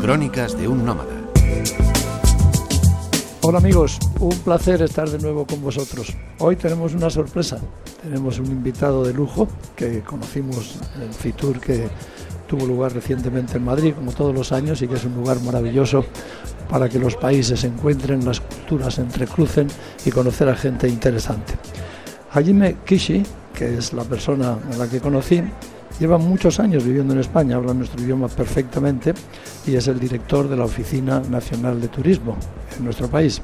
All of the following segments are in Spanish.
Crónicas de un nómada. Hola amigos, un placer estar de nuevo con vosotros. Hoy tenemos una sorpresa. Tenemos un invitado de lujo que conocimos en Fitur que tuvo lugar recientemente en Madrid, como todos los años, y que es un lugar maravilloso para que los países se encuentren, las culturas se entrecrucen y conocer a gente interesante. Hajime Kishi, que es la persona a la que conocí, Lleva muchos años viviendo en España, habla nuestro idioma perfectamente y es el director de la Oficina Nacional de Turismo en nuestro país.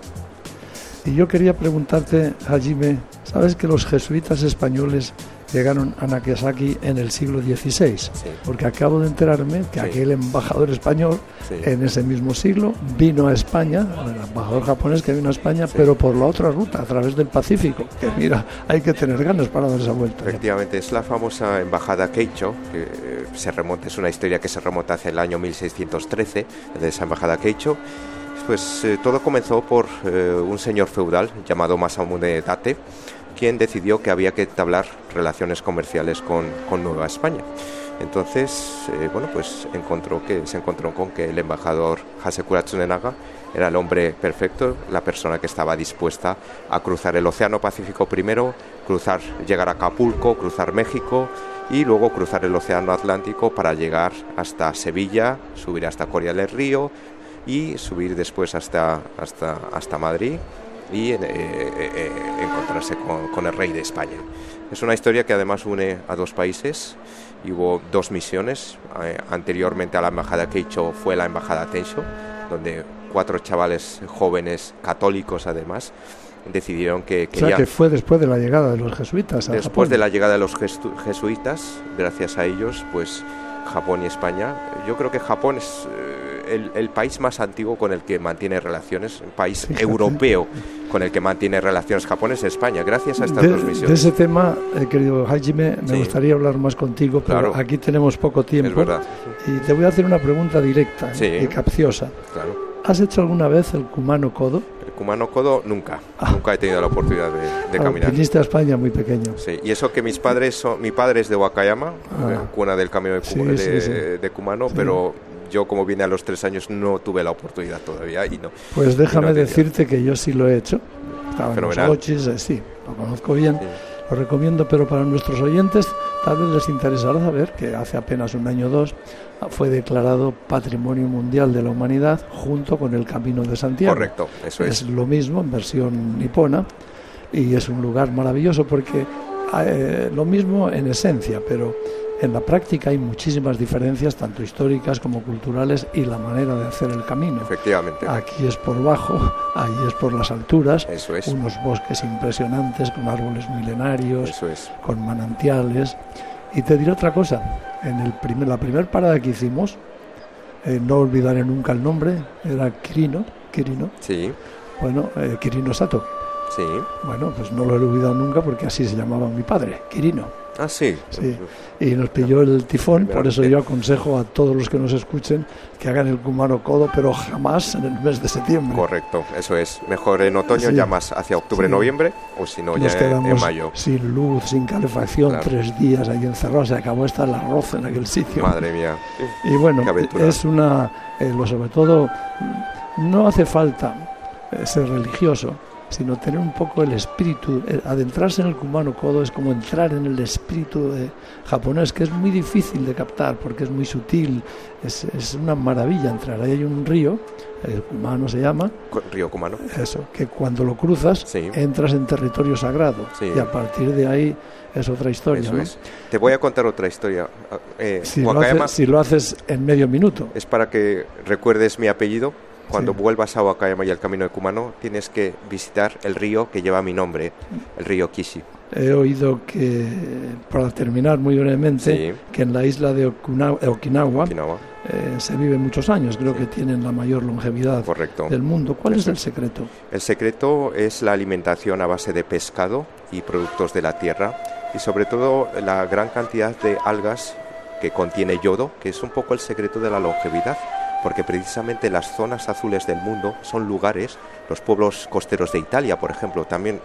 Y yo quería preguntarte, Hajime, ¿sabes que los jesuitas españoles llegaron a Nagasaki en el siglo XVI, porque acabo de enterarme que aquel embajador español en ese mismo siglo vino a España, el embajador japonés que vino a España, pero por la otra ruta, a través del Pacífico, que mira, hay que tener ganas para dar esa vuelta. Efectivamente, es la famosa embajada Keicho, que eh, se remonta, es una historia que se remonta hacia el año 1613, de esa embajada Keicho. Pues eh, todo comenzó por eh, un señor feudal llamado Masamune Date, quien decidio que había que entablar relaciones comerciales con, Nueva España. Entonces, eh, bueno, pues encontró que, se encontró con que el embajador Hasekura Tsunenaga era el hombre perfecto, la persona que estaba dispuesta a cruzar el Océano Pacífico primero, cruzar, llegar a Acapulco, cruzar México y luego cruzar el Océano Atlántico para llegar hasta Sevilla, subir hasta Coria del Río y subir después hasta, hasta, hasta Madrid y eh, eh, eh, encontrarse con, el rey de España. Es una historia que además une a dos países y hubo dos misiones. anteriormente a la embajada Keicho fue la embajada Tensho, donde cuatro chavales jóvenes católicos además decidieron que. O sea, que fue después de la llegada de los jesuitas Después de la llegada de los jesuitas, gracias a ellos, pues Japón y España. Yo creo que Japón es el, país más antiguo con el que mantiene relaciones, un país europeo con el que mantiene relaciones Japón es España, gracias a estas dos misiones. De ese tema, eh, querido Hajime, me gustaría hablar más contigo, pero aquí tenemos poco tiempo. Y te voy a hacer una pregunta directa y capciosa. ¿Has hecho alguna vez el Kumano Kodo? El Kumano Kodo nunca, ah. nunca he tenido la oportunidad de, ah, caminar. Viniste a España muy pequeño. Sí, y eso que mis padres son, mi padre es de Wakayama, ah. cuna del camino de, de Kumano, pero yo como vine a los tres años no tuve la oportunidad todavía y no. Pues déjame decirte que yo sí lo he hecho. Estaba en los coches, eh, sí, lo conozco bien. Lo recomiendo, pero para nuestros oyentes tal vez les interesará saber que hace apenas un año o dos fue declarado Patrimonio Mundial de la Humanidad junto con el Camino de Santiago. Correcto, eso es. Es lo mismo en versión nipona y es un lugar maravilloso porque eh, lo mismo en esencia, pero en la práctica hay muchísimas diferencias, tanto históricas como culturales, y la manera de hacer el camino. Efectivamente. Aquí es por bajo, ahí es por las alturas. Eso es. Unos bosques impresionantes con árboles milenarios, con manantiales. Y te diré otra cosa, en el primer, la primera parada que hicimos, eh, no olvidaré nunca el nombre, era Quirino, Quirino. Sí. Bueno, eh, Quirino Sato. Sí. Bueno, pues no lo he olvidado nunca porque así se llamaba mi padre, Quirino. Ah, sí. Sí. Y nos pilló el tifón, por eso yo aconsejo a todos los que nos escuchen que hagan el Kumano Codo, pero jamás en el mes de septiembre. Correcto, eso es. Mejor en otoño, ya más hacia octubre, noviembre, o si no, ya en mayo. Sin luz, sin calefacción, tres días ahí encerrados, se acabó hasta el arroz en aquel sitio. Madre mía. Y bueno, es una. Eh, lo sobre todo, no hace falta eh, ser religioso sino tener un poco el espíritu, eh, adentrarse en el Kumano Kodo es como entrar en el espíritu japonés, que es muy difícil de captar porque es muy sutil, es, es una maravilla entrar. Ahí hay un río, el Kumano se llama. Río Kumano. Eso, que cuando lo cruzas entras en territorio sagrado y a partir de ahí es otra historia. Te voy a contar otra historia. Eh, si, lo haces, si lo haces en medio minuto. Es para que recuerdes mi apellido cuando vuelvas a Wakayama y al camino de Kumano, tienes que visitar el río que lleva mi nombre, el río Kishi. He oído que, para terminar muy brevemente, que en la isla de Okinawa, eh, se vive muchos años, creo que tienen la mayor longevidad del mundo. ¿Cuál es el secreto? El secreto es la alimentación a base de pescado y productos de la tierra y sobre todo la gran cantidad de algas que contiene yodo, que es un poco el secreto de la longevidad porque precisamente las zonas azules del mundo son lugares, los pueblos costeros de Italia, por ejemplo, también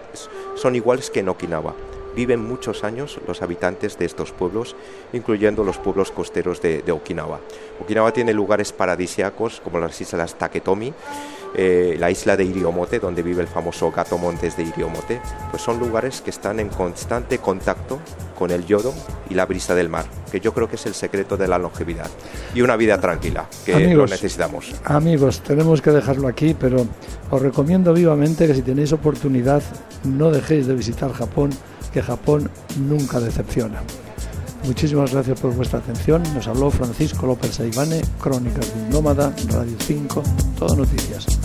son iguales que en Okinawa. Viven muchos años los habitantes de estos pueblos, incluyendo los pueblos costeros de, Okinawa. Okinawa tiene lugares paradisiacos como las islas Taketomi, eh, la isla de Iriomote, donde vive el famoso gato montes de Iriomote, pues son lugares que están en constante contacto con el yodo y la brisa del mar, que yo creo que es el secreto de la longevidad y una vida tranquila, que lo necesitamos. Amigos, tenemos que dejarlo aquí, pero os recomiendo vivamente que si tenéis oportunidad no dejéis de visitar Japón, que Japón nunca decepciona. Muchísimas gracias por vuestra atención. Nos habló Francisco López Saibane, Crónicas de un Nómada, Radio 5, Todo Noticias.